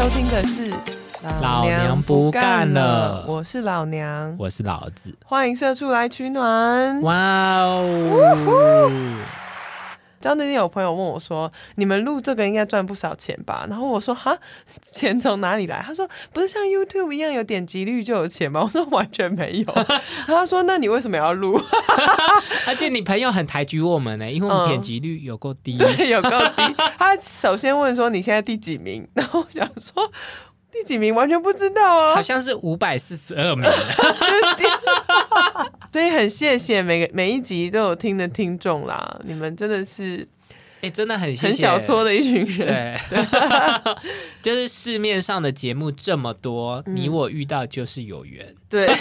收听的是《老娘不干了我是老娘，我是老子。欢迎社畜来取暖。哇哦！知道那天有朋友问我说：“你们录这个应该赚不少钱吧？”然后我说：“哈，钱从哪里来？”他说：“不是像 YouTube 一样有点击率就有钱吗？” 我说：“完全没有。” 他说：“那你为什么要录？” 而且你朋友很抬举我们呢，因为我们点击率有够低，对，有够低。他首先问说：“你现在第几名？”然后我想说。第几名完全不知道啊，好像是五百四十二名。所以很谢谢每个每一集都有听的听众啦，你们真的是，哎，真的很很小撮的一群人。对，就是市面上的节目这么多，你我遇到就是有缘。对。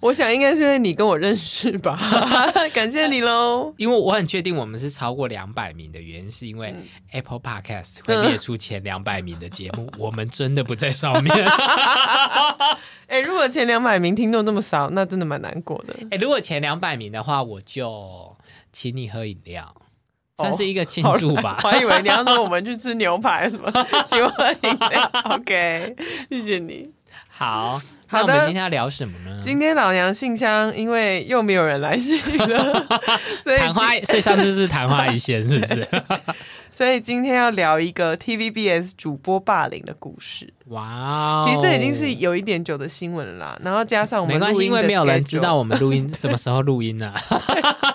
我想应该是因为你跟我认识吧，感谢你喽。因为我很确定我们是超过两百名的原因，是因为 Apple Podcast 会列出前两百名的节目，我们真的不在上面。哎，如果前两百名听众这么少，那真的蛮难过的。哎，如果前两百名的话，我就请你喝饮料，算是一个庆祝吧。我还以为你要说我们去吃牛排什么，请我喝饮料。OK，谢谢你。好。好的，今天要聊什么呢？今天老娘信箱，因为又没有人来信了，所以昙花，所以上次是昙花一现，是不是？所以今天要聊一个 TVBS 主播霸凌的故事。哇，其实这已经是有一点久的新闻了啦。然后加上我们没关系，因为没有人知道我们录音什么时候录音 呢？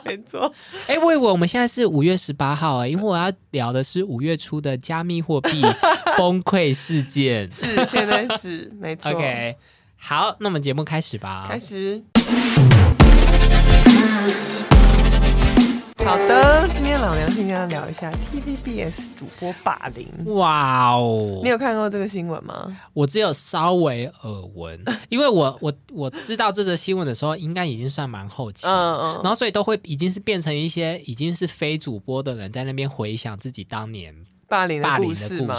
没错。哎，我以为我们现在是五月十八号啊，因为我要聊的是五月初的加密货币崩溃事件。是，现在是没错。OK。好，那我们节目开始吧。开始。好的，今天老娘先跟他聊一下 TVBS 主播霸凌。哇哦，你有看过这个新闻吗？我只有稍微耳闻，因为我我我知道这则新闻的时候，应该已经算蛮后期，嗯嗯，然后所以都会已经是变成一些已经是非主播的人在那边回想自己当年。霸凌的故事吗？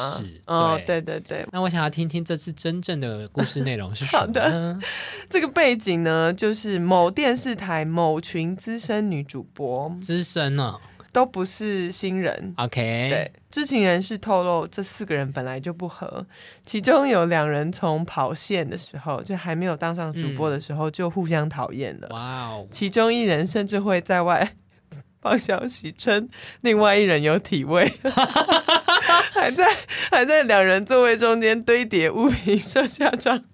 哦，对对对。那我想要听听这次真正的故事内容是什么呢？这个背景呢，就是某电视台某群资深女主播，资深呢都不是新人。OK，对，知情人士透露，这四个人本来就不和，其中有两人从跑线的时候，就还没有当上主播的时候就互相讨厌了。哇哦，其中一人甚至会在外。放消息称，另外一人有体味，还在 还在两人座位中间堆叠物品设下帐。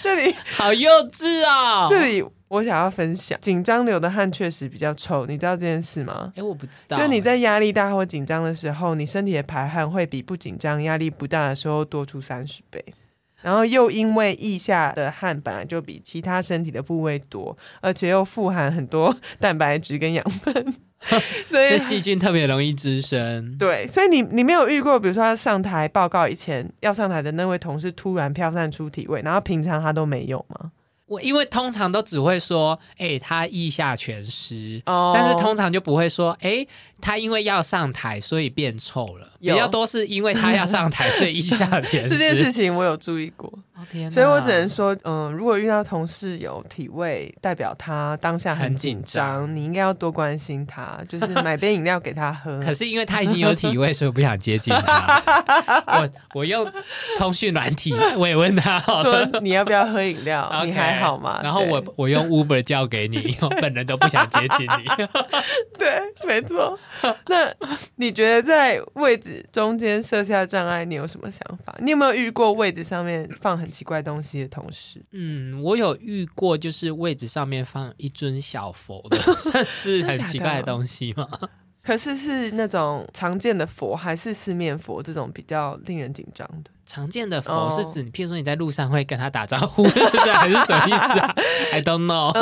这里好幼稚啊！这里我想要分享，紧张流的汗确实比较臭，你知道这件事吗？哎，我不知道。就你在压力大或紧张的时候，你身体的排汗会比不紧张、压力不大的时候多出三十倍。然后又因为腋下的汗本来就比其他身体的部位多，而且又富含很多蛋白质跟养分，所以细菌特别容易滋生。对，所以你你没有遇过，比如说他上台报告以前要上台的那位同事突然飘散出体味，然后平常他都没有吗？我因为通常都只会说，哎，他腋下全湿，但是通常就不会说，哎。他因为要上台，所以变臭了。比较多是因为他要上台，所以腋下变这件事情我有注意过，所以我只能说，嗯，如果遇到同事有体味，代表他当下很紧张，你应该要多关心他，就是买杯饮料给他喝。可是因为他已经有体味，所以我不想接近他。我我用通讯软体，我也问他说你要不要喝饮料？你还好吗？然后我我用 Uber 叫给你，我本人都不想接近你。对，没错。那你觉得在位置中间设下障碍，你有什么想法？你有没有遇过位置上面放很奇怪东西的同事？嗯，我有遇过，就是位置上面放一尊小佛的，算是很奇怪的东西吗？可是是那种常见的佛，还是四面佛这种比较令人紧张的？常见的佛是指，你譬如说你在路上会跟他打招呼，还是什么意思啊？I don't know，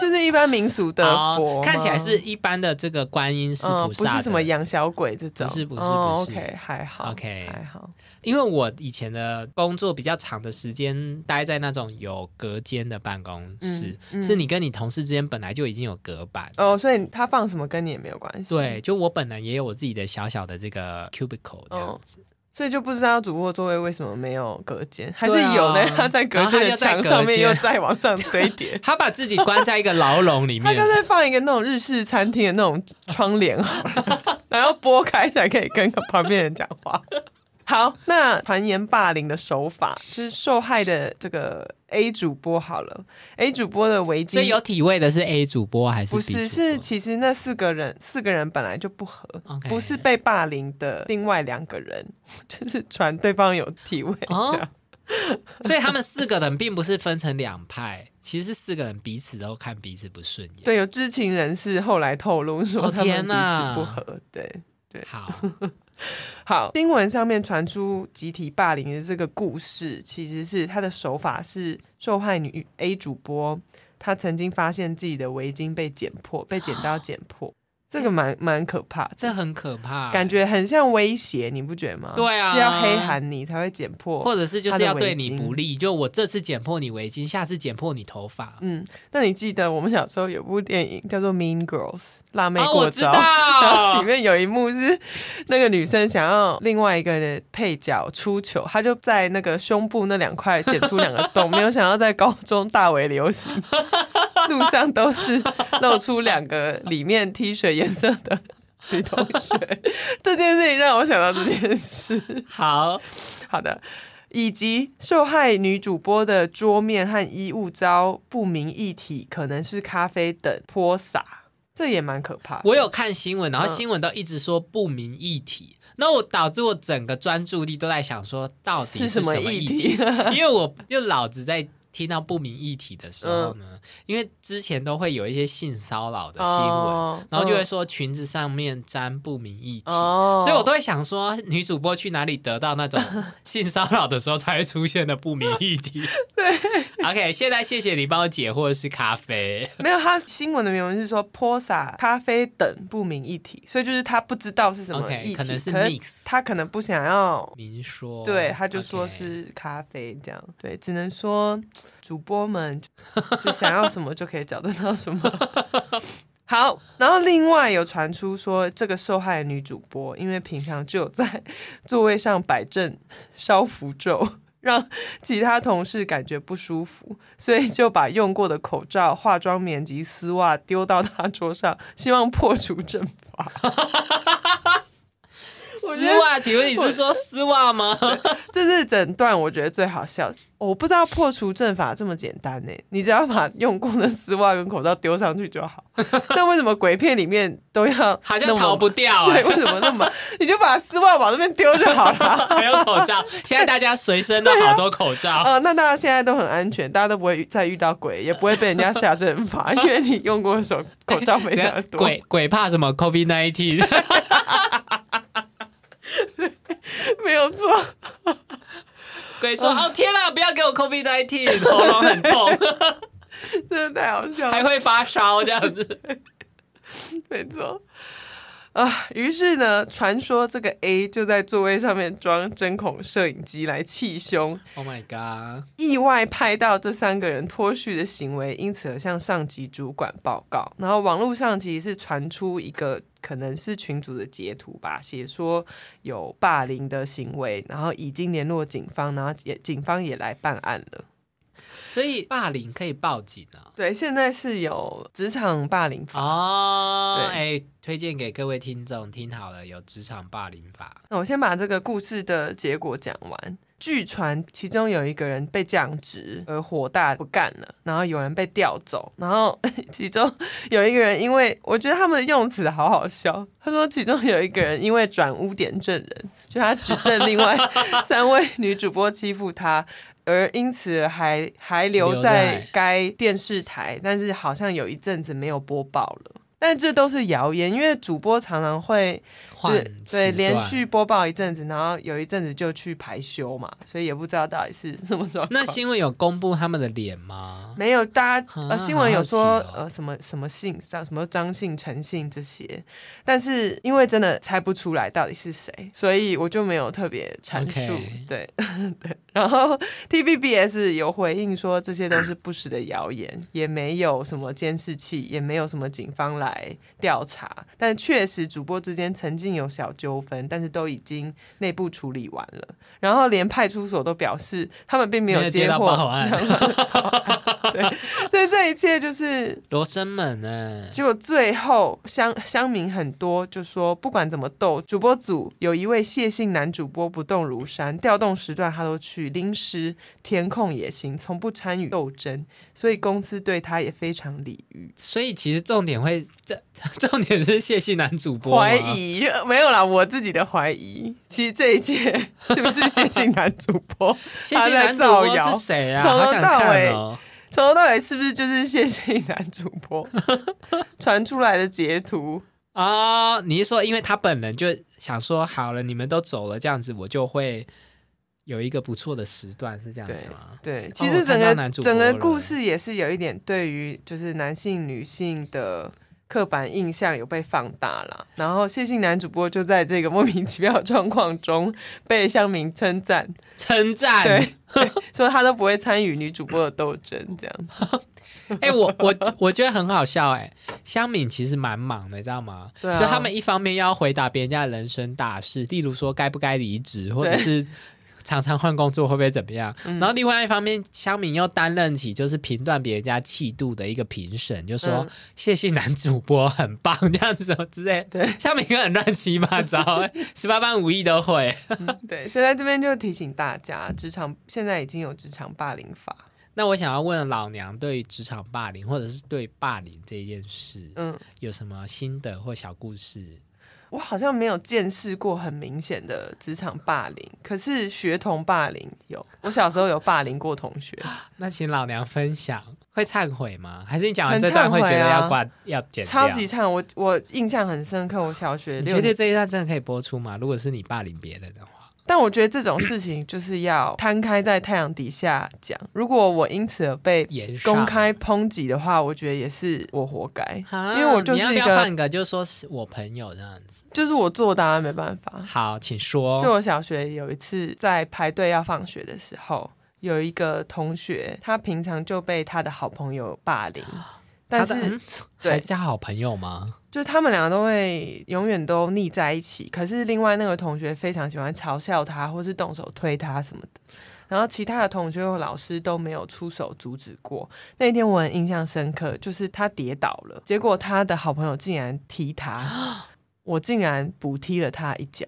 就是一般民俗的佛，看起来是一般的这个观音是菩萨，不是什么养小鬼这种，不是不是不是，OK 还好，OK。还好。因为我以前的工作比较长的时间待在那种有隔间的办公室，是你跟你同事之间本来就已经有隔板哦，所以他放什么跟你也没有关系。对，就我本来也有我自己的小小的这个 cubicle 这样子，所以就不知道主卧座位为什么没有隔间，还是有呢？他在隔间的墙上面又再往上堆叠，他把自己关在一个牢笼里 面。他刚才放一个那种日式餐厅的那种窗帘，然后拨开才可以跟旁边人讲话。好，那传言霸凌的手法就是受害的这个 A 主播好了，A 主播的围巾，所以有体位的是 A 主播还是不是？是其实那四个人四个人本来就不合，不是被霸凌的另外两个人，就是传对方有体位这样。所以他们四个人并不是分成两派，其实是四个人彼此都看彼此不顺眼。对，有知情人士后来透露说他们彼此不合。对对，好 好。新闻上面传出集体霸凌的这个故事，其实是他的手法是受害女 A 主播，她曾经发现自己的围巾被剪破，被剪刀剪破。这个蛮蛮可怕，这很可怕，感觉很像威胁，你不觉得吗？对啊，是要黑喊你才会剪破，或者是就是要对你不利，就我这次剪破你围巾，下次剪破你头发。嗯，那你记得我们小时候有部电影叫做《Mean Girls》辣妹过招，里面有一幕是那个女生想要另外一个的配角出糗，她就在那个胸部那两块剪出两个洞，没有想要在高中大为流行。路上都是 露出两个里面 T 恤颜色的女同学，这件事情让我想到这件事。好好的，以及受害女主播的桌面和衣物遭不明液体，可能是咖啡等泼洒，这也蛮可怕。我有看新闻，然后新闻都一直说不明液体，那我导致我整个专注力都在想说到底是什么液体，因为我又老子在。听到不明议题的时候呢，因为之前都会有一些性骚扰的新闻，然后就会说裙子上面沾不明议题，所以我都会想说，女主播去哪里得到那种性骚扰的时候才会出现的不明议题？对，OK，现在谢谢你帮我解惑，是咖啡。没有，他新闻的原文是说泼洒咖啡等不明议题，所以就是他不知道是什么议题，可能是 mix，他可能不想要明说，对，他就说是咖啡这样，对，只能说。主播们 就想要什么就可以找得到什么。好，然后另外有传出说，这个受害女主播因为平常就有在座位上摆正烧符咒，让其他同事感觉不舒服，所以就把用过的口罩、化妆棉及丝袜丢到他桌上，希望破除阵法。丝袜？请问你是说丝袜吗？这是整段我觉得最好笑。我不知道破除阵法这么简单呢，你只要把用过的丝袜跟口罩丢上去就好。那为什么鬼片里面都要好像逃不掉？对，为什么那么？你就把丝袜往那边丢就好了。没有口罩，现在大家随身都好多口罩。呃，那大家现在都很安全，大家都不会再遇到鬼，也不会被人家下阵法，因为你用过手口罩非常多。鬼鬼怕什么？COVID nineteen。没有错。鬼说：“哦天哪，不要给我 COVID nineteen，喉咙很痛，真的太好笑了，还会发烧这样子。”没错啊，于是呢，传说这个 A 就在座位上面装针孔摄影机来气胸。Oh my god！意外拍到这三个人脱序的行为，因此而向上级主管报告。然后网络上其实是传出一个。可能是群主的截图吧，写说有霸凌的行为，然后已经联络警方，然后也警方也来办案了。所以霸凌可以报警啊？对，现在是有职场霸凌法哦。对，哎，推荐给各位听众听好了，有职场霸凌法。那我先把这个故事的结果讲完。据传，其中有一个人被降职而火大不干了，然后有人被调走，然后 其中有一个人，因为我觉得他们的用词好好笑。他说，其中有一个人因为转污点证人，就他指证另外 三位女主播欺负他，而因此还还留在该电视台，但是好像有一阵子没有播报了。但这都是谣言，因为主播常常会。对对，连续播报一阵子，然后有一阵子就去排休嘛，所以也不知道到底是什么状况。那新闻有公布他们的脸吗？没有，大家呃，新闻有说呃什么什么姓，像什么张姓、陈姓这些，但是因为真的猜不出来到底是谁，所以我就没有特别阐述。对 对，然后 TVBS 有回应说这些都是不实的谣言，也没有什么监视器，也没有什么警方来。来调查。但确实主播之间曾经有小纠纷，但是都已经内部处理完了。然后连派出所都表示他们并没有接获报案。对，所以这一切就是罗生门呢。结果最后乡乡民很多就说，不管怎么斗，主播组有一位谢姓男主播不动如山，调动时段他都去临时填空也行，从不参与斗争，所以公司对他也非常礼遇。所以其实重点会这 重点是谢姓男主播怀疑没有啦，我自己的怀疑，其实这一切 是不是谢姓男主播 他在造谣？是谁啊？从头到尾。从头到尾是不是就是谢谢男主播 传出来的截图啊？你是说，因为他本人就想说，好了，你们都走了，这样子我就会有一个不错的时段，是这样子吗？对，其实整个整个故事也是有一点对于就是男性女性的。刻板印象有被放大了，然后谢姓男主播就在这个莫名其妙的状况中被乡民称赞，称赞，对，说他都不会参与女主播的斗争，这样。哎，我我我觉得很好笑，哎，香敏其实蛮忙的，你知道吗？对，就他们一方面要回答别人家的人生大事，例如说该不该离职，或者是。常常换工作会不会怎么样？然后另外一方面，乡民又担任起就是评断别人家气度的一个评审，就说谢谢男主播很棒这样子之类。对，乡民很乱七八糟，十八般武艺都会。对，所以在这边就提醒大家，职场现在已经有职场霸凌法。那我想要问老娘，对职场霸凌或者是对霸凌这件事，嗯，有什么心得或小故事？我好像没有见识过很明显的职场霸凌，可是学童霸凌有。我小时候有霸凌过同学，那请老娘分享，会忏悔吗？还是你讲完这段会觉得要挂 要剪超级忏，我我印象很深刻。我小学，你觉得这一段真的可以播出吗？如果是你霸凌别人的话。但我觉得这种事情就是要摊开在太阳底下讲。如果我因此而被公开抨击的话，我觉得也是我活该，因为我就是一个换个，就说是我朋友这样子，就是我做的，没办法。好，请说。就我小学有一次在排队要放学的时候，有一个同学，他平常就被他的好朋友霸凌。但是，对，加好朋友吗？就是他们两个都会永远都腻在一起。可是另外那个同学非常喜欢嘲笑他，或是动手推他什么的。然后其他的同学和老师都没有出手阻止过。那天我很印象深刻，就是他跌倒了，结果他的好朋友竟然踢他，我竟然补踢了他一脚。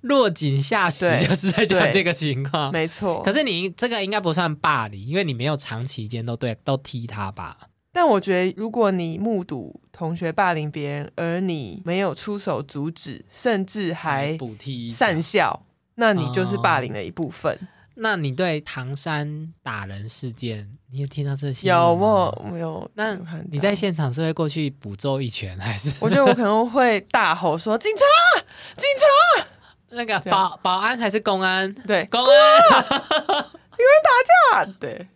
落井下石就是在讲这个情况，没错。可是你这个应该不算霸凌，因为你没有长期间都对都踢他吧？但我觉得，如果你目睹同学霸凌别人，而你没有出手阻止，甚至还补踢善笑，那你就是霸凌的一部分。那你对唐山打人事件，你有听到这些？有我有。那你在现场是会过去补揍一拳，还是？我觉得我可能会大吼说：“警察，警察！”那个保保安还是公安？对，公安 有人打架。对，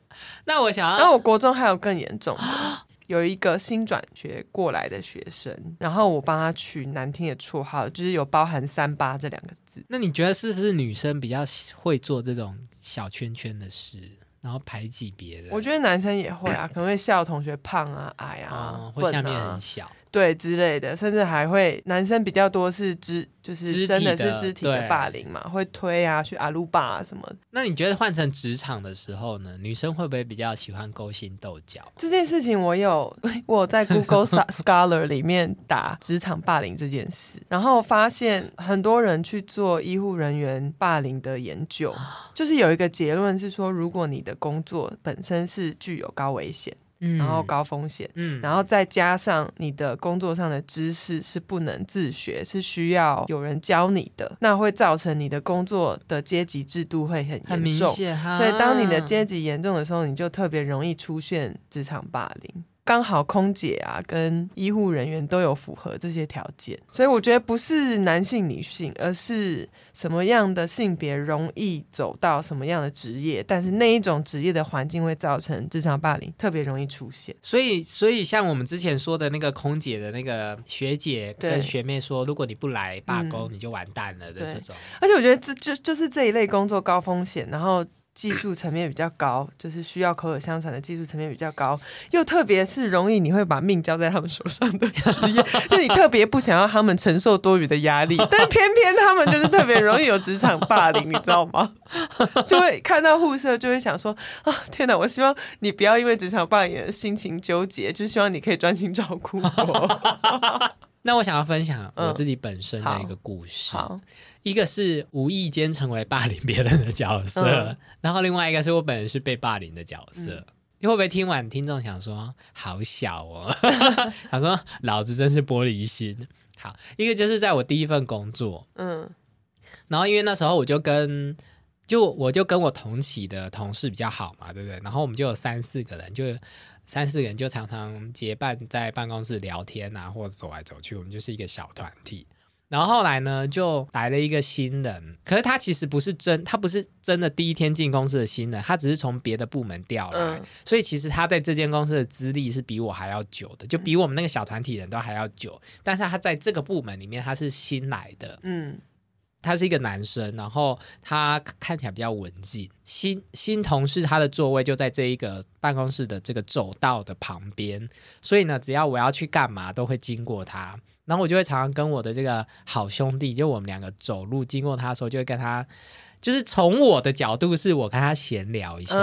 那我想要。那我国中还有更严重的，有一个新转学过来的学生，然后我帮他取难听的绰号，就是有包含“三八”这两个字。那你觉得是不是女生比较会做这种小圈圈的事，然后排挤别人？我觉得男生也会啊，可能会笑同学胖啊、矮啊、或下面很小。对之类的，甚至还会男生比较多是肢，就是真的是肢体的霸凌嘛，会推啊，去阿鲁巴啊什么。那你觉得换成职场的时候呢？女生会不会比较喜欢勾心斗角？这件事情我有 我在 Google Scholar 里面打职场霸凌这件事，然后发现很多人去做医护人员霸凌的研究，就是有一个结论是说，如果你的工作本身是具有高危险。然后高风险，嗯，然后再加上你的工作上的知识是不能自学，是需要有人教你的，那会造成你的工作的阶级制度会很严重，所以当你的阶级严重的时候，你就特别容易出现职场霸凌。刚好空姐啊跟医护人员都有符合这些条件，所以我觉得不是男性女性，而是什么样的性别容易走到什么样的职业，但是那一种职业的环境会造成职场霸凌特别容易出现。所以，所以像我们之前说的那个空姐的那个学姐跟学妹说，如果你不来罢工，你就完蛋了的这种。而且我觉得这就就是这一类工作高风险，然后。技术层面比较高，就是需要口耳相传的技术层面比较高，又特别是容易你会把命交在他们手上的职业，就你特别不想要他们承受多余的压力，但偏偏他们就是特别容易有职场霸凌，你知道吗？就会看到护士，就会想说啊，天哪！我希望你不要因为职场霸凌心情纠结，就希望你可以专心照顾我。那我想要分享我自己本身的一个故事。好。一个是无意间成为霸凌别人的角色，然后另外一个是我本人是被霸凌的角色。你会不会听完听众想说好小哦？他说老子真是玻璃心。好，一个就是在我第一份工作，嗯，然后因为那时候我就跟就我就跟我同期的同事比较好嘛，对不对？然后我们就有三四个人，就三四个人就常常结伴在办公室聊天啊，或者走来走去，我们就是一个小团体。然后后来呢，就来了一个新人，可是他其实不是真，他不是真的第一天进公司的新人，他只是从别的部门调来，所以其实他在这间公司的资历是比我还要久的，就比我们那个小团体人都还要久。但是他在这个部门里面，他是新来的，嗯，他是一个男生，然后他看起来比较文静。新新同事他的座位就在这一个办公室的这个走道的旁边，所以呢，只要我要去干嘛，都会经过他。然后我就会常常跟我的这个好兄弟，就我们两个走路经过他的时候，就会跟他，就是从我的角度是我跟他闲聊一下，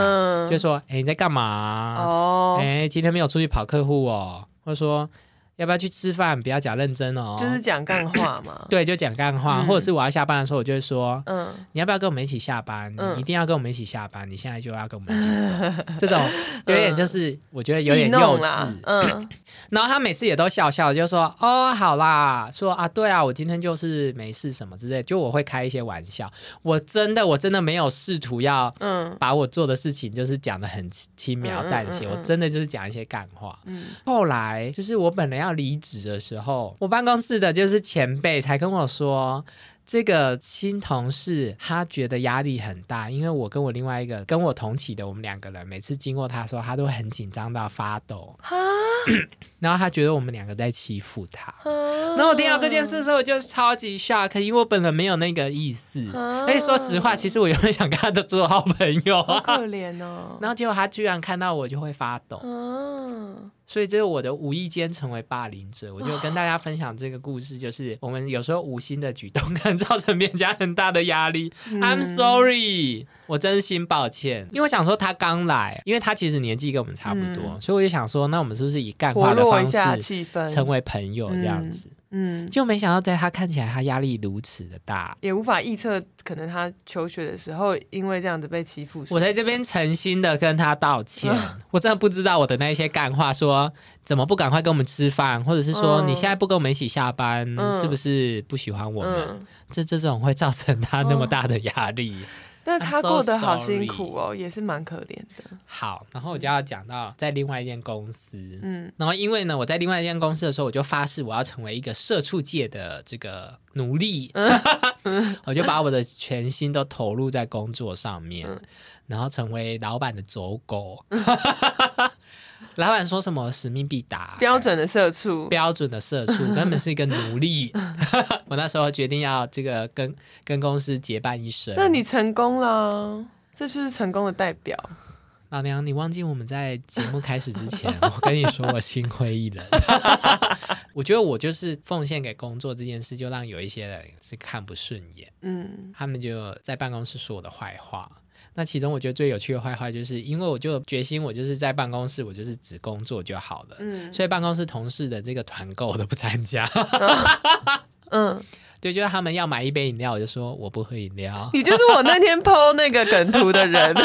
就说：“哎，你在干嘛？哦，哎，今天没有出去跑客户哦，或者说。”要不要去吃饭？不要讲认真哦，就是讲干话嘛。对，就讲干话，或者是我要下班的时候，我就会说，嗯，你要不要跟我们一起下班？你一定要跟我们一起下班。你现在就要跟我们一起走。这种有点就是我觉得有点幼稚。嗯。然后他每次也都笑笑，就说：“哦，好啦，说啊，对啊，我今天就是没事什么之类。”就我会开一些玩笑。我真的，我真的没有试图要嗯把我做的事情就是讲的很轻描淡写。我真的就是讲一些干话。嗯。后来就是我本来要。要离职的时候，我办公室的就是前辈才跟我说。这个新同事他觉得压力很大，因为我跟我另外一个跟我同期的我们两个人，每次经过他的时候，他都很紧张到发抖。然后他觉得我们两个在欺负他。然后我听到这件事的时候，我就超级 shock，因为我本人没有那个意思。而且说实话，其实我原本想跟他做好朋友。好可怜哦。然后结果他居然看到我就会发抖。嗯。所以这是我的无意间成为霸凌者，我就跟大家分享这个故事，就是我们有时候无心的举动，可能造成别人家很大的压力。I'm sorry，我真心抱歉，因为我想说他刚来，因为他其实年纪跟我们差不多，所以我就想说，那我们是不是以干话的方式成为朋友这样子？嗯，就没想到在他看起来，他压力如此的大，也无法预测，可能他求学的时候因为这样子被欺负。我在这边诚心的跟他道歉，我真的不知道我的那些干话，说怎么不赶快跟我们吃饭，或者是说你现在不跟我们一起下班，是不是不喜欢我们？这这种会造成他那么大的压力。但他过得好辛苦哦，也是蛮可怜的。好，然后我就要讲到在另外一间公司，嗯，然后因为呢，我在另外一间公司的时候，我就发誓我要成为一个社畜界的这个奴隶，我就把我的全心都投入在工作上面，然后成为老板的走狗。老板说什么使命必达，标准的社畜，标准的社畜，根本是一个奴隶。我那时候决定要这个跟跟公司结伴一生。那你成功了，这就是成功的代表。老娘，你忘记我们在节目开始之前，我跟你说我心灰意冷。我觉得我就是奉献给工作这件事，就让有一些人是看不顺眼。嗯，他们就在办公室说我的坏话。那其中我觉得最有趣的坏话，就是因为我就决心，我就是在办公室，我就是只工作就好了。嗯，所以办公室同事的这个团购我都不参加。嗯，对，就是他们要买一杯饮料，我就说我不喝饮料。你就是我那天 PO 那个梗图的人。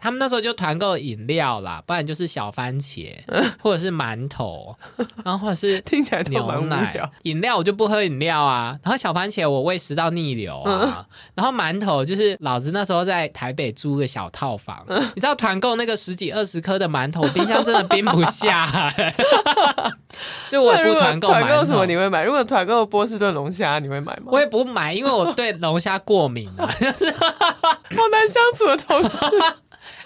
他们那时候就团购饮料啦，不然就是小番茄，或者是馒头，然后或者是 听起来牛奶。饮料我就不喝饮料啊，然后小番茄我胃食道逆流啊，然后馒头就是老子那时候在台北租个小套房，你知道团购那个十几二十颗的馒头，冰箱真的冰不下，所以我不团购。团购什么你会买？如果团购波士顿龙虾你会买吗？我也不买，因为我对龙虾过敏啊，好难相处的同事。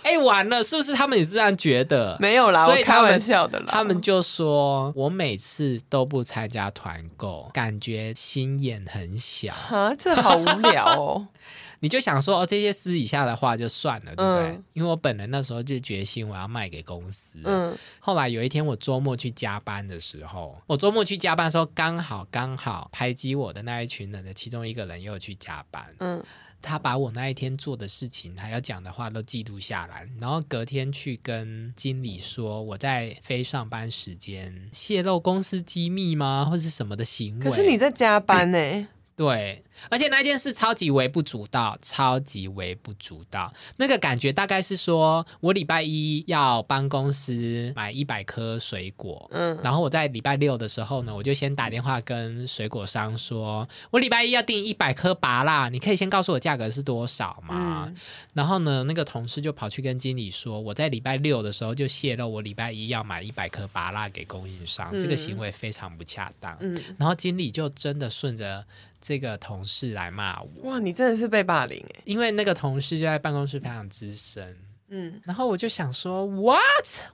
哎，完了，是不是他们也是这样觉得？没有啦，所以开玩笑的啦。他们就说我每次都不参加团购，感觉心眼很小。啊，这好无聊哦。你就想说哦，这些私底下的话就算了，对不对？因为我本人那时候就决心我要卖给公司。嗯，后来有一天我周末去加班的时候，我周末去加班的时候，刚好刚好排挤我的那一群人的其中一个人又去加班。嗯。他把我那一天做的事情，他要讲的话都记录下来，然后隔天去跟经理说我在非上班时间泄露公司机密吗，或者是什么的行为？可是你在加班呢。对，而且那件事超级微不足道，超级微不足道。那个感觉大概是说，我礼拜一要帮公司买一百颗水果，嗯，然后我在礼拜六的时候呢，我就先打电话跟水果商说，我礼拜一要订一百颗拔蜡，你可以先告诉我价格是多少吗？然后呢，那个同事就跑去跟经理说，我在礼拜六的时候就泄露我礼拜一要买一百颗拔蜡给供应商，这个行为非常不恰当。嗯，然后经理就真的顺着。这个同事来骂我，哇，你真的是被霸凌哎！因为那个同事就在办公室非常资深。嗯，然后我就想说，what？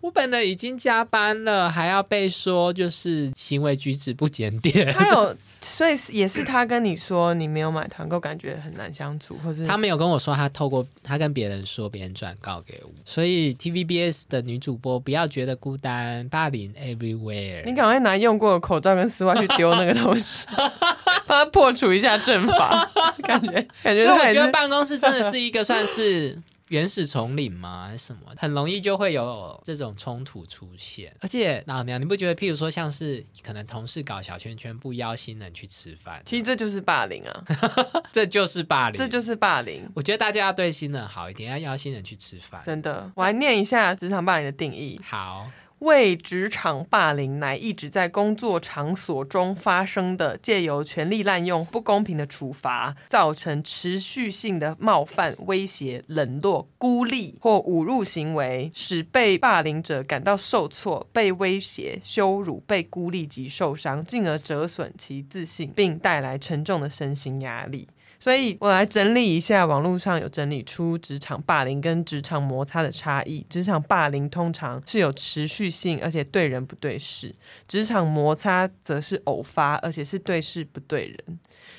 我本来已经加班了，还要被说就是行为举止不检点。他有，所以也是他跟你说你没有买团购，感觉很难相处，或者他没有跟我说，他透过他跟别人说，别人转告给我。所以 TVBS 的女主播不要觉得孤单，霸凌 everywhere。你赶快拿用过的口罩跟丝袜去丢那个东西，帮他破除一下阵法。感 觉感觉，所以我觉得办公室真的是一个算是。原始丛林吗？还是什么？很容易就会有这种冲突出现。而且老娘，你不觉得？譬如说，像是可能同事搞小圈圈，不邀新人去吃饭，其实这就是霸凌啊！这就是霸凌，这就是霸凌。我觉得大家要对新人好一点，要邀新人去吃饭。真的，我来念一下职场霸凌的定义。好。为职场霸凌，乃一直在工作场所中发生的，借由权力滥用、不公平的处罚，造成持续性的冒犯、威胁、冷落、孤立或侮辱行为，使被霸凌者感到受挫、被威胁、羞辱、被孤立及受伤，进而折损其自信，并带来沉重的身心压力。所以我来整理一下，网络上有整理出职场霸凌跟职场摩擦的差异。职场霸凌通常是有持续性，而且对人不对事；职场摩擦则是偶发，而且是对事不对人。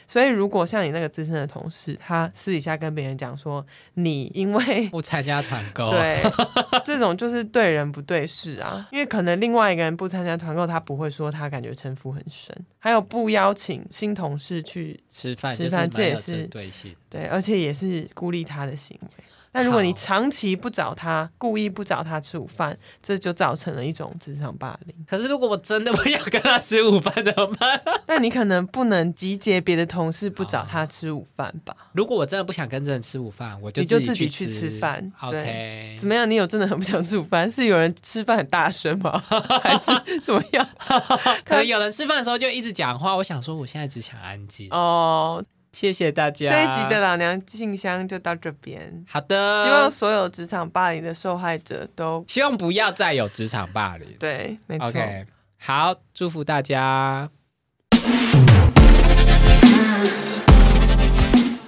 所以，如果像你那个资深的同事，他私底下跟别人讲说，你因为 不参加团购，对，这种就是对人不对事啊。因为可能另外一个人不参加团购，他不会说他感觉城府很深。还有不邀请新同事去吃饭，吃饭这也是对性，对，而且也是孤立他的行为。那如果你长期不找他，故意不找他吃午饭，这就造成了一种职场霸凌。可是如果我真的不要跟他吃午饭怎么办？那你可能不能集结别的同事不找他吃午饭吧？如果我真的不想跟这人吃午饭，我就你就自己去吃饭。OK，怎么样？你有真的很不想吃午饭？是有人吃饭很大声吗？还是怎么样？可能有人吃饭的时候就一直讲话。我想说，我现在只想安静哦。谢谢大家，这一集的老娘信箱就到这边。好的，希望所有职场霸凌的受害者都希望不要再有职场霸凌。对，没错。OK，好，祝福大家。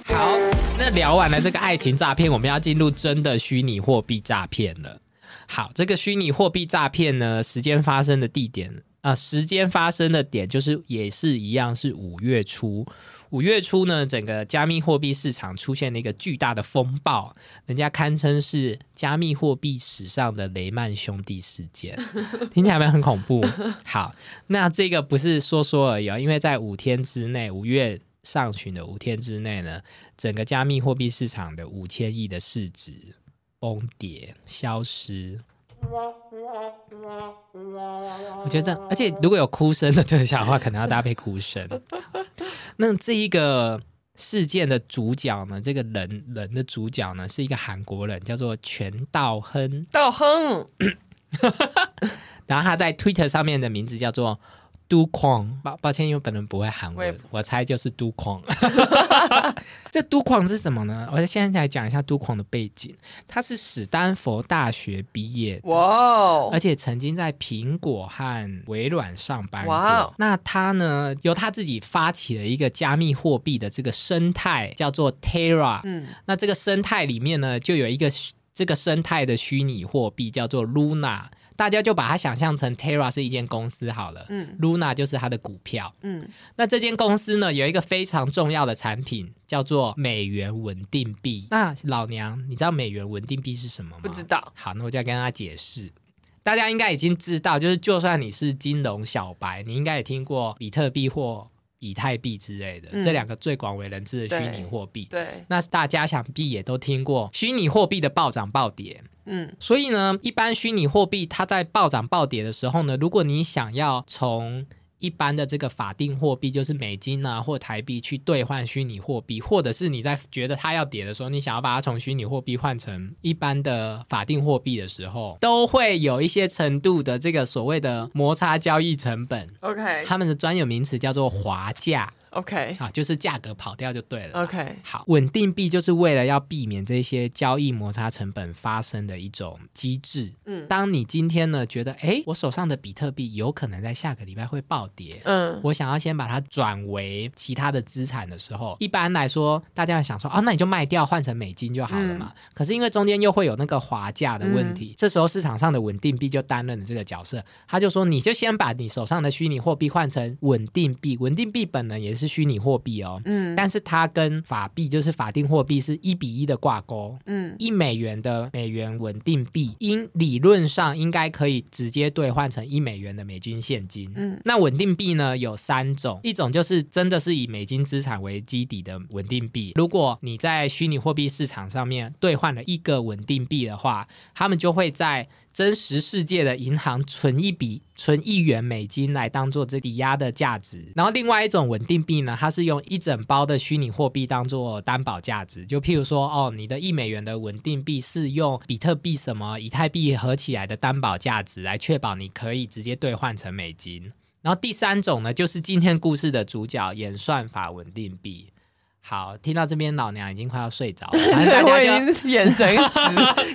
好，那聊完了这个爱情诈骗，我们要进入真的虚拟货币诈骗了。好，这个虚拟货币诈骗呢，时间发生的地点啊，时间发生的点就是也是一样，是五月初。五月初呢，整个加密货币市场出现了一个巨大的风暴，人家堪称是加密货币史上的雷曼兄弟事件，听起来没有很恐怖。好，那这个不是说说而已啊，因为在五天之内，五月上旬的五天之内呢，整个加密货币市场的五千亿的市值崩跌消失。我觉得这，而且如果有哭声的特效的话，可能要搭配哭声。那这一个事件的主角呢？这个人人的主角呢，是一个韩国人，叫做全道亨。道亨，然后他在 Twitter 上面的名字叫做。都矿，抱抱歉，因为本人不会韩文，我猜就是都矿。这都矿是什么呢？我现在来讲一下都矿的背景。他是史丹佛大学毕业，哇，而且曾经在苹果和微软上班过。那他呢，由他自己发起了一个加密货币的这个生态，叫做 Terra。嗯，那这个生态里面呢，就有一个这个生态的虚拟货币叫做 Luna。大家就把它想象成 Terra 是一间公司好了，嗯，Luna 就是它的股票，嗯，那这间公司呢有一个非常重要的产品叫做美元稳定币。那老娘，你知道美元稳定币是什么吗？不知道。好，那我就要跟大家解释。大家应该已经知道，就是就算你是金融小白，你应该也听过比特币或以太币之类的这两个最广为人知的虚拟货币。对，那大家想必也都听过虚拟货币的暴涨暴跌。嗯，所以呢，一般虚拟货币它在暴涨暴跌的时候呢，如果你想要从一般的这个法定货币就是美金啊或台币去兑换虚拟货币，或者是你在觉得它要跌的时候，你想要把它从虚拟货币换成一般的法定货币的时候，都会有一些程度的这个所谓的摩擦交易成本。OK，他们的专有名词叫做滑价。OK，啊，就是价格跑掉就对了。OK，好，稳定币就是为了要避免这些交易摩擦成本发生的一种机制。嗯，当你今天呢觉得，哎，我手上的比特币有可能在下个礼拜会暴跌，嗯，我想要先把它转为其他的资产的时候，一般来说，大家会想说，哦，那你就卖掉换成美金就好了嘛。可是因为中间又会有那个滑价的问题，这时候市场上的稳定币就担任了这个角色。他就说，你就先把你手上的虚拟货币换成稳定币，稳定币本人也是。是虚拟货币哦，嗯，但是它跟法币就是法定货币是一比一的挂钩，嗯，一美元的美元稳定币，应理论上应该可以直接兑换成一美元的美金现金，嗯，那稳定币呢有三种，一种就是真的是以美金资产为基底的稳定币，如果你在虚拟货币市场上面兑换了一个稳定币的话，他们就会在。真实世界的银行存一笔存一元美金来当做这抵押的价值，然后另外一种稳定币呢，它是用一整包的虚拟货币当做担保价值，就譬如说哦，你的一美元的稳定币是用比特币什么以太币合起来的担保价值来确保你可以直接兑换成美金，然后第三种呢，就是今天故事的主角演算法稳定币。好，听到这边老娘已经快要睡着了，大家就眼神死，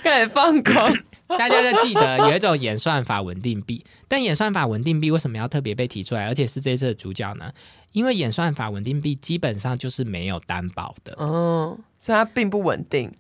开始放空。大家就记得有一种演算法稳定币，但演算法稳定币为什么要特别被提出来，而且是这次的主角呢？因为演算法稳定币基本上就是没有担保的，嗯，所以它并不稳定。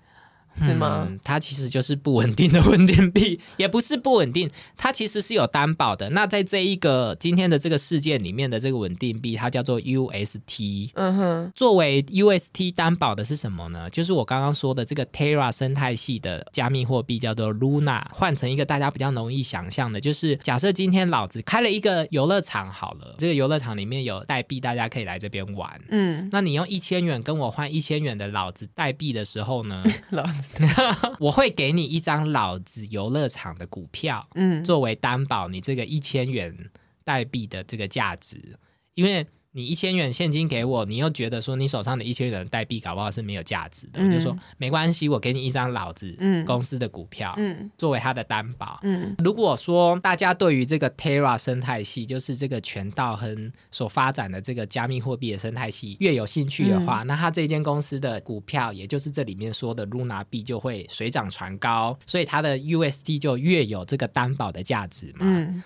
是吗？它其实就是不稳定的稳定币，也不是不稳定，它其实是有担保的。那在这一个今天的这个事件里面的这个稳定币，它叫做 UST。嗯哼，作为 UST 担保的是什么呢？就是我刚刚说的这个 Terra 生态系的加密货币，叫做 Luna。换成一个大家比较容易想象的，就是假设今天老子开了一个游乐场好了，这个游乐场里面有代币，大家可以来这边玩。嗯，那你用一千元跟我换一千元的老子代币的时候呢？老子。我会给你一张老子游乐场的股票，嗯，作为担保，你这个一千元代币的这个价值，因为。你一千元现金给我，你又觉得说你手上的一千元代币搞不好是没有价值的，我就说没关系，我给你一张老子公司的股票，作为它的担保。如果说大家对于这个 Terra 生态系，就是这个全道亨所发展的这个加密货币的生态系越有兴趣的话，那他这间公司的股票，也就是这里面说的 Luna 币，就会水涨船高，所以它的 UST 就越有这个担保的价值嘛。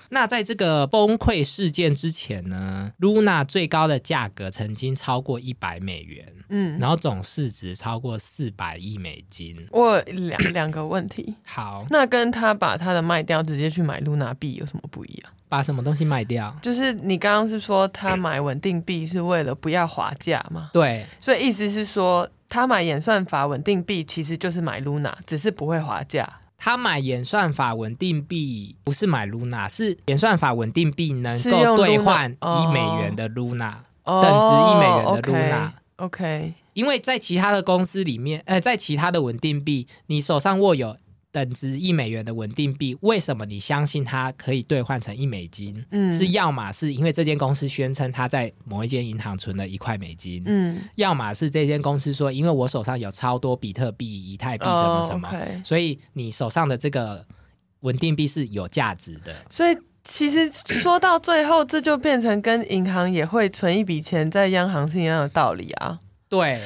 那在这个崩溃事件之前呢，Luna 最高。高的价格曾经超过一百美元，嗯，然后总市值超过四百亿美金。我两两个问题，好，那跟他把他的卖掉，直接去买露娜币有什么不一样？把什么东西卖掉？就是你刚刚是说他买稳定币是为了不要滑价吗？对，所以意思是说他买演算法稳定币其实就是买 Luna，，只是不会滑价。他买演算法稳定币不是买 Luna，是演算法稳定币能够兑换一美元的 Luna，等值一美元的 Luna。OK，因为在其他的公司里面，呃，在其他的稳定币，你手上握有。等值一美元的稳定币，为什么你相信它可以兑换成一美金？嗯，是要么是因为这间公司宣称它在某一间银行存了一块美金，嗯，要么是这间公司说，因为我手上有超多比特币、以太币什么什么，所以你手上的这个稳定币是有价值的。所以其实说到最后，这就变成跟银行也会存一笔钱在央行是一样的道理啊。对。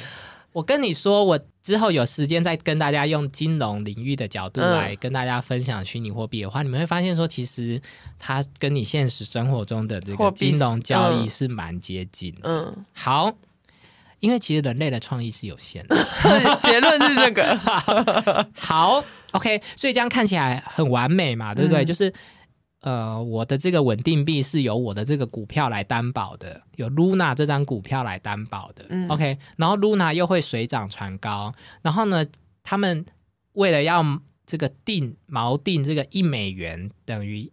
我跟你说，我之后有时间再跟大家用金融领域的角度来跟大家分享虚拟货币的话，你们会发现说，其实它跟你现实生活中的这个金融交易是蛮接近的。嗯，好，因为其实人类的创意是有限的，结论是这个。好，OK，所以这样看起来很完美嘛，对不对？就是呃，我的这个稳定币是由我的这个股票来担保的，有 Luna 这张股票来担保的。OK，然后 Luna 又会水涨船高，然后呢，他们为了要这个定锚定这个一美元等于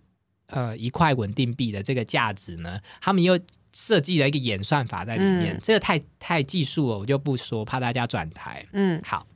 呃一块稳定币的这个价值呢，他们又设计了一个演算法在里面。这个太太技术了，我就不说，怕大家转台。嗯，好，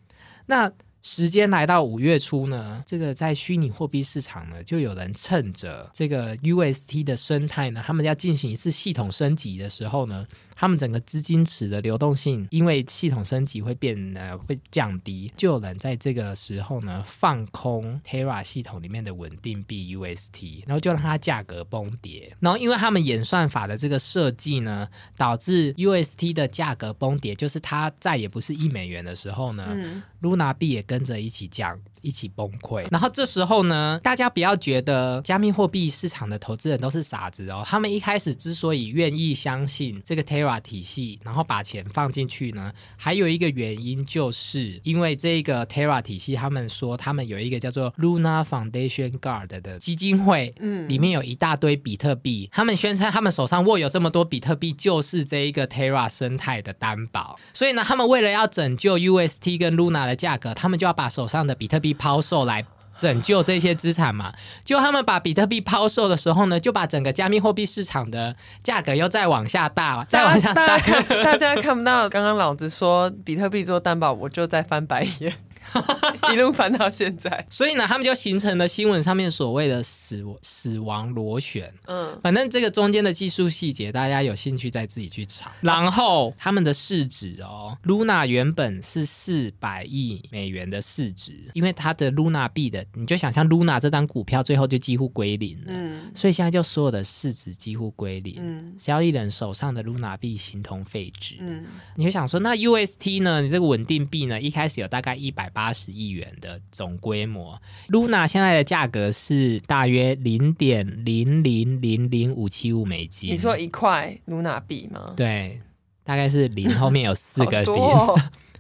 那。时间来到五月初呢，这个在虚拟货币市场呢，就有人趁着这个 UST 的生态呢，他们要进行一次系统升级的时候呢。他们整个资金池的流动性，因为系统升级会变呃会降低，就有人在这个时候呢放空 Terra 系统里面的稳定币 UST，然后就让它价格崩跌。然后因为他们演算法的这个设计呢，导致 UST 的价格崩跌，就是它再也不是一美元的时候呢，Luna 币也跟着一起降。一起崩溃，然后这时候呢，大家不要觉得加密货币市场的投资人都是傻子哦。他们一开始之所以愿意相信这个 Terra 体系，然后把钱放进去呢，还有一个原因，就是因为这个 Terra 体系，他们说他们有一个叫做 Luna Foundation Guard 的基金会，嗯，里面有一大堆比特币，他们宣称他们手上握有这么多比特币，就是这一个 Terra 生态的担保。所以呢，他们为了要拯救 UST 跟 Luna 的价格，他们就要把手上的比特币。抛售来拯救这些资产嘛？就他们把比特币抛售的时候呢，就把整个加密货币市场的价格又再往下大，再往下大。大家看不到，刚刚老子说比特币做担保，我就在翻白眼。一路翻到现在，所以呢，他们就形成了新闻上面所谓的“死死亡螺旋”。嗯，反正这个中间的技术细节，大家有兴趣再自己去查。然后他们的市值哦，Luna 原本是四百亿美元的市值，因为它的 Luna 币的，你就想象 Luna 这张股票最后就几乎归零了。嗯，所以现在就所有的市值几乎归零。嗯，交易人手上的 Luna 币形同废纸。嗯，你会想说，那 UST 呢？你这个稳定币呢？一开始有大概一百。八十亿元的总规模，Luna 现在的价格是大约零点零零零零五七五美金。你说一块 Luna 币吗？对，大概是零后面有四个零。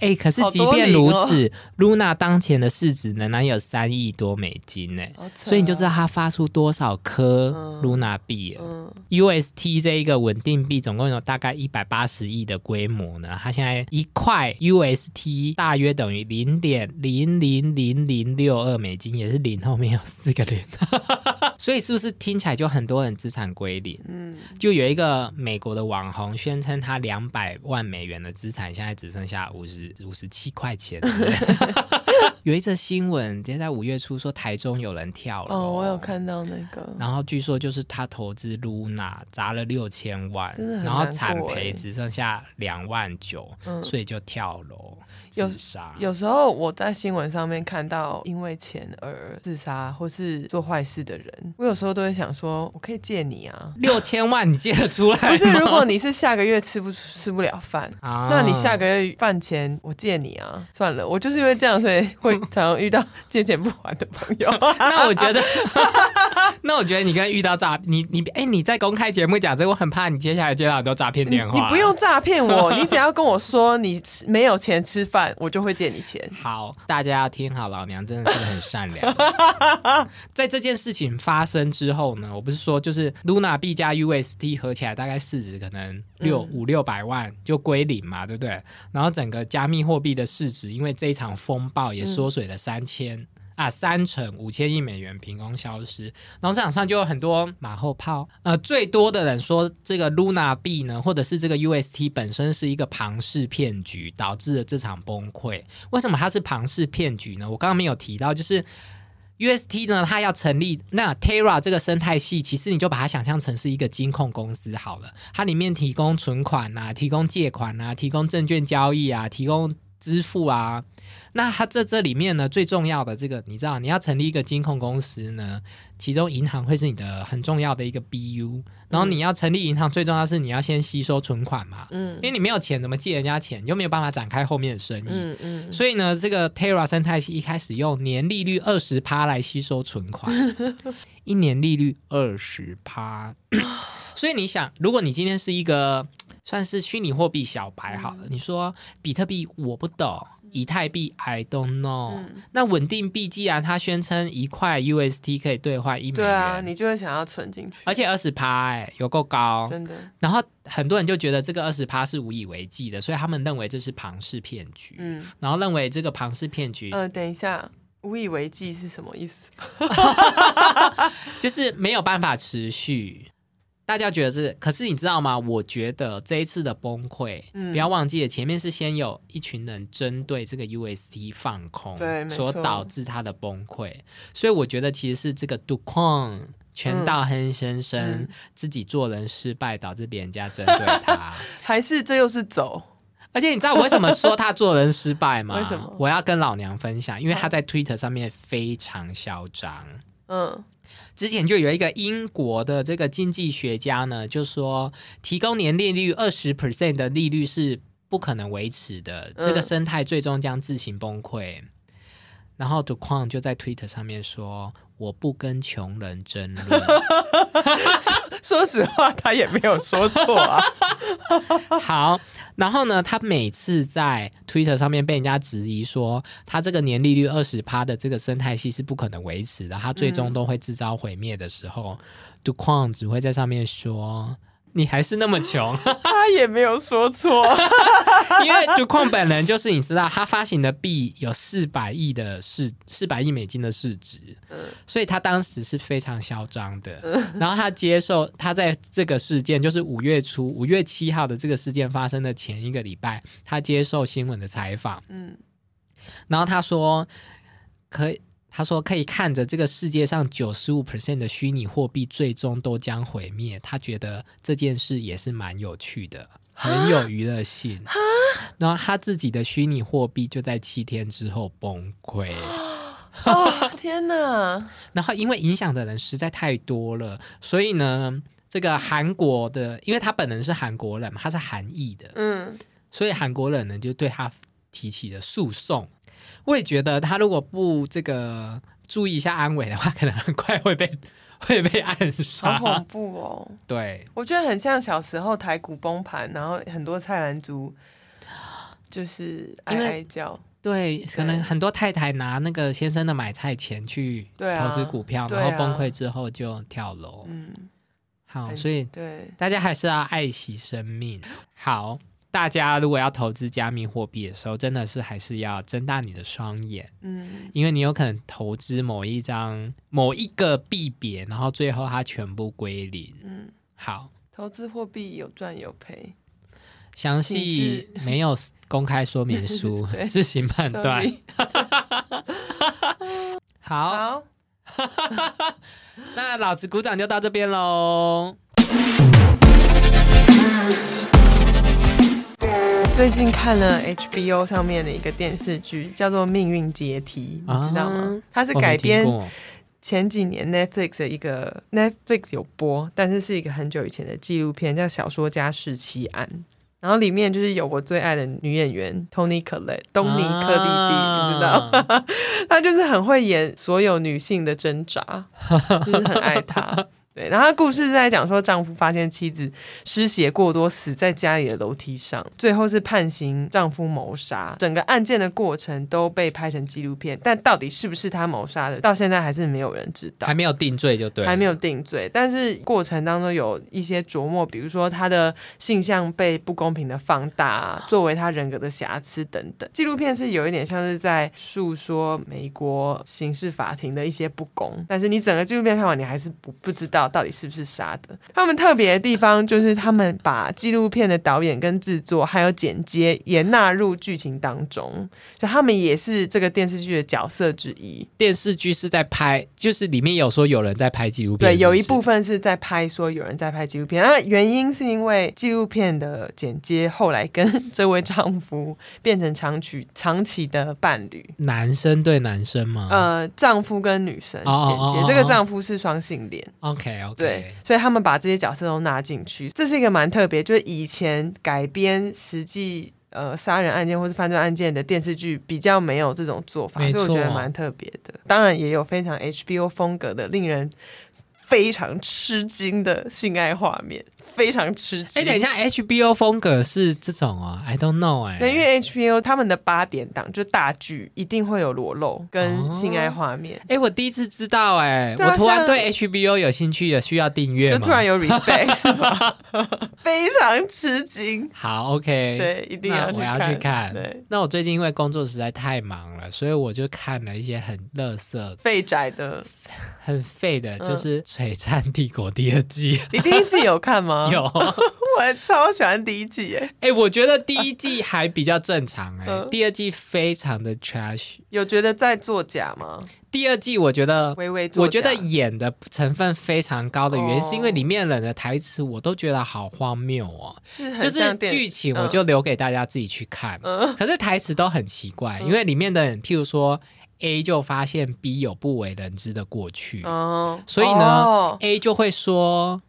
哎，可是即便如此，Luna 当前的市值仍然有三亿多美金呢，所以你就知道它发出多少颗 Luna 币了。UST 这一个稳定币总共有大概一百八十亿的规模呢，它现在一块 UST 大约等于零点零零零零六二美金，也是零后面有四个零，所以是不是听起来就很多人资产归零？嗯，就有一个美国的网红宣称他两百万美元的资产现在只剩下五十。五十七块钱，有一则新闻，直接在五月初说台中有人跳楼，哦，我有看到那个，然后据说就是他投资 Luna 砸了六千万，然后产赔只剩下两万九，所以就跳楼。有有时候我在新闻上面看到因为钱而自杀或是做坏事的人，我有时候都会想说，我可以借你啊，六千万你借得出来？不是，如果你是下个月吃不吃不了饭，那你下个月饭钱我借你啊。算了，我就是因为这样，所以会常常遇到借钱不还的朋友。那我觉得，那我觉得你跟遇到诈你你哎你在公开节目讲这个，我很怕你接下来接到很多诈骗电话。你不用诈骗我，你只要跟我说你没有钱吃饭。我就会借你钱。好，大家要听好，老娘真的是很善良。在这件事情发生之后呢，我不是说就是 Luna B 加 UST 合起来大概市值可能六五六百万就归零嘛，对不对？然后整个加密货币的市值因为这一场风暴也缩水了三千。啊，三成五千亿美元凭空消失，然后市场上就有很多马后炮。呃，最多的人说这个 Luna 币呢，或者是这个 UST 本身是一个庞氏骗局，导致了这场崩溃。为什么它是庞氏骗局呢？我刚刚没有提到，就是 UST 呢，它要成立那 Terra 这个生态系，其实你就把它想象成是一个金控公司好了，它里面提供存款啊，提供借款啊，提供证券交易啊，提供支付啊。那它这这里面呢，最重要的这个，你知道，你要成立一个金控公司呢，其中银行会是你的很重要的一个 BU，然后你要成立银行，最重要是你要先吸收存款嘛，嗯，因为你没有钱，怎么借人家钱，你就没有办法展开后面的生意，嗯嗯，所以呢，这个 Terra 生态系一开始用年利率二十趴来吸收存款，一年利率二十趴，所以你想，如果你今天是一个算是虚拟货币小白好了，你说比特币我不懂。以太币？I don't know。那稳定币既然它宣称一块 UST 可以兑换一美元，对啊，你就会想要存进去，而且二十趴哎，有够高，真的。然后很多人就觉得这个二十趴是无以为继的，所以他们认为这是庞氏骗局。嗯，然后认为这个庞氏骗局，呃，等一下，无以为继是什么意思？就是没有办法持续。大家觉得是，可是你知道吗？我觉得这一次的崩溃，不要忘记了，前面是先有一群人针对这个 UST 放空，对，所导致它的崩溃。所以我觉得其实是这个 d u q u n 全道亨先生自己做人失败，导致别人家针对他，还是这又是走？而且你知道我为什么说他做人失败吗？为什么？我要跟老娘分享，因为他在 Twitter 上面非常嚣张。嗯。之前就有一个英国的这个经济学家呢，就说提供年利率二十 percent 的利率是不可能维持的，这个生态最终将自行崩溃。然后 d 矿就在 Twitter 上面说。我不跟穷人争论。说实话，他也没有说错啊。好，然后呢，他每次在 Twitter 上面被人家质疑说，他这个年利率二十趴的这个生态系是不可能维持的，他最终都会自招毁灭的时候，杜矿只会在上面说。你还是那么穷，他也没有说错，因为主矿本人就是你知道，他发行的币有四百亿的市，四百亿美金的市值，所以他当时是非常嚣张的。然后他接受他在这个事件，就是五月初五月七号的这个事件发生的前一个礼拜，他接受新闻的采访，嗯，然后他说可以。他说：“可以看着这个世界上九十五 percent 的虚拟货币最终都将毁灭。他觉得这件事也是蛮有趣的，很有娱乐性。然后他自己的虚拟货币就在七天之后崩溃。天哪！然后因为影响的人实在太多了，所以呢，这个韩国的，因为他本人是韩国人，他是韩裔的，嗯，所以韩国人呢就对他提起了诉讼。”我也觉得，他如果不这个注意一下安危的话，可能很快会被 会被暗杀。好恐怖哦！对，我觉得很像小时候台股崩盘，然后很多菜篮族就是哀哀叫。对，可能很多太太拿那个先生的买菜钱去投资股票，然后崩溃之后就跳楼。嗯，好，所以对大家还是要爱惜生命。好。大家如果要投资加密货币的时候，真的是还是要睁大你的双眼，嗯，因为你有可能投资某一张某一个币别，然后最后它全部归零。嗯，好，投资货币有赚有赔，详细没有公开说明书，自行判断。好，那老子鼓掌就到这边喽。最近看了 HBO 上面的一个电视剧，叫做《命运阶梯》，你知道吗？它是改编前几年 Netflix 的一个 Netflix 有播，但是是一个很久以前的纪录片，叫《小说家弑妻案》。然后里面就是有我最爱的女演员 Tony c o l e t 东尼克蒂蒂，你知道？她就是很会演所有女性的挣扎，就是很爱她。对，然后故事是在讲说，丈夫发现妻子失血过多，死在家里的楼梯上，最后是判刑丈夫谋杀。整个案件的过程都被拍成纪录片，但到底是不是他谋杀的，到现在还是没有人知道，还没有定罪就对，还没有定罪。但是过程当中有一些琢磨，比如说他的性向被不公平的放大，作为他人格的瑕疵等等。纪录片是有一点像是在诉说美国刑事法庭的一些不公，但是你整个纪录片看完，你还是不不知道。到底是不是杀的？他们特别的地方就是他们把纪录片的导演跟制作还有剪接也纳入剧情当中，就他们也是这个电视剧的角色之一。电视剧是在拍，就是里面有说有人在拍纪录片，对，有一部分是在拍说有人在拍纪录片。那原因是因为纪录片的剪接后来跟 这位丈夫变成长期长期的伴侣，男生对男生吗？呃，丈夫跟女生剪接，这个丈夫是双性恋。OK。对，所以他们把这些角色都拿进去，这是一个蛮特别，就是以前改编实际呃杀人案件或是犯罪案件的电视剧比较没有这种做法，所以我觉得蛮特别的。当然也有非常 HBO 风格的、令人非常吃惊的性爱画面，非常吃惊。哎，等一下，HBO 风格是这种哦？I don't know 哎。因为 HBO 他们的八点档就大剧一定会有裸露跟性爱画面。哎，我第一次知道哎，我突然对 HBO 有兴趣有，需要订阅就突然有 respect？非常吃惊。好，OK，对，一定要我要去看。对，那我最近因为工作实在太忙了，所以我就看了一些很乐色、废宅的。很废的，就是《璀璨帝国》第二季。你第一季有看吗？有，我超喜欢第一季诶。哎，我觉得第一季还比较正常哎，第二季非常的 trash。有觉得在作假吗？第二季我觉得微微，我觉得演的成分非常高的原因，是因为里面人的台词我都觉得好荒谬哦。是，就是剧情我就留给大家自己去看。可是台词都很奇怪，因为里面的人，譬如说。A 就发现 B 有不为人知的过去，所以呢，A 就会说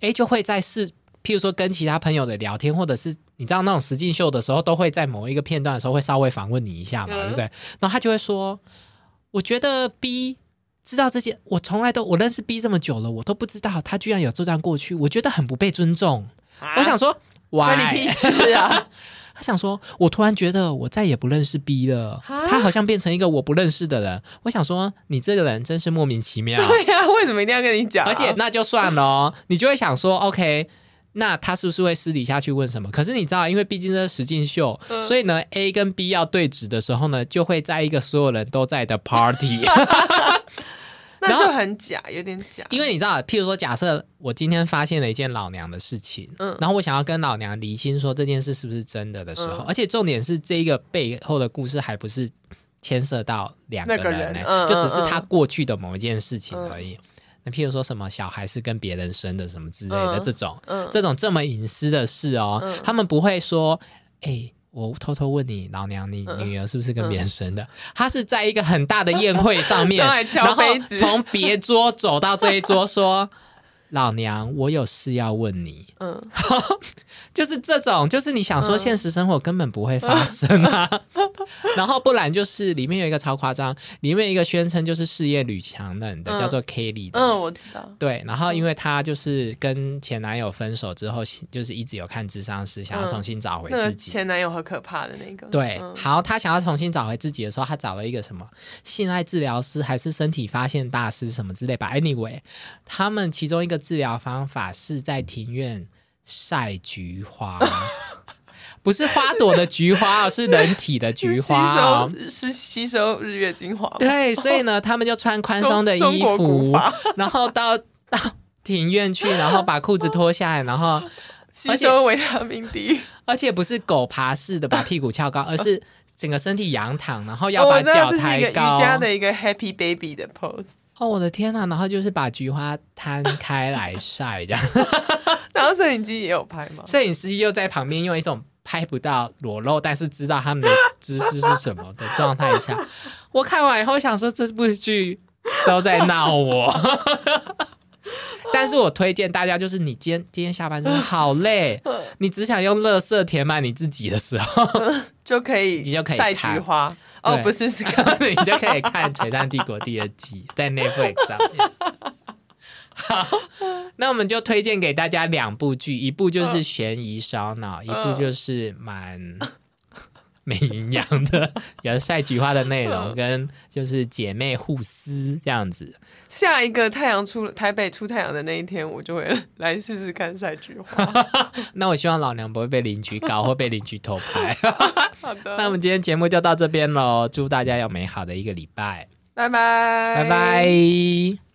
，A 就会在是，譬如说跟其他朋友的聊天，或者是你知道那种实境秀的时候，都会在某一个片段的时候会稍微访问你一下嘛，对不对？然后他就会说，我觉得 B 知道这些，我从来都我认识 B 这么久了，我都不知道他居然有这段过去，我觉得很不被尊重。我想说，关你屁事啊！他想说，我突然觉得我再也不认识 B 了，他好像变成一个我不认识的人。我想说，你这个人真是莫名其妙。对呀，为什么一定要跟你讲？而且那就算了，你就会想说，OK，那他是不是会私底下去问什么？可是你知道，因为毕竟这是实境秀，所以呢，A 跟 B 要对峙的时候呢，就会在一个所有人都在的 party。那就很假，有点假。因为你知道，譬如说，假设我今天发现了一件老娘的事情，嗯，然后我想要跟老娘厘清说这件事是不是真的的时候，而且重点是这一个背后的故事还不是牵涉到两个人呢，就只是他过去的某一件事情而已。那譬如说什么小孩是跟别人生的什么之类的这种，这种这么隐私的事哦，他们不会说，哎。我偷偷问你，老娘，你女儿是不是跟别人生的？她是在一个很大的宴会上面，然后 从别桌走到这一桌，说。老娘，我有事要问你。嗯，就是这种，就是你想说现实生活根本不会发 生啊。然后不然就是里面有一个超夸张，里面一个宣称就是事业女强人的，叫做 Kelly 的。嗯，我知道。对，然后因为她就是跟前男友分手之后，就是一直有看智商师，想要重新找回自己。前男友很可怕的那个。对，好，她想要重新找回自己的时候，她找了一个什么性爱治疗师，还是身体发现大师什么之类吧。Anyway，他们其中一个。治疗方法是在庭院晒菊花，不是花朵的菊花是人体的菊花是吸收日月精华。对，所以呢，他们就穿宽松的衣服，然后到到庭院去，然后把裤子脱下来，然后 吸收维他命 D，而且不是狗爬式的把屁股翘高，而是整个身体仰躺，然后要把脚抬高。瑜伽的一个 Happy Baby 的 pose。哦，我的天呐！然后就是把菊花摊开来晒，这样。然后摄影机也有拍吗？摄影师又在旁边用一种拍不到裸露，但是知道他们的姿势是什么的状态下，我看完以后想说这部剧都在闹我。但是我推荐大家，就是你今天今天下班真的好累，你只想用乐色填满你自己的时候，就可以你就可以晒菊花。哦，不是，是 你就可以看《璀璨帝国》第二季，在 Netflix 上面。好，那我们就推荐给大家两部剧，一部就是悬疑烧脑，一部就是蛮。没营养的，有晒菊花的内容，跟就是姐妹互撕这样子。下一个太阳出台北出太阳的那一天，我就会来试试看晒菊花。那我希望老娘不会被邻居搞，或被邻居偷拍。好的，那我们今天节目就到这边喽，祝大家有美好的一个礼拜，拜拜，拜拜。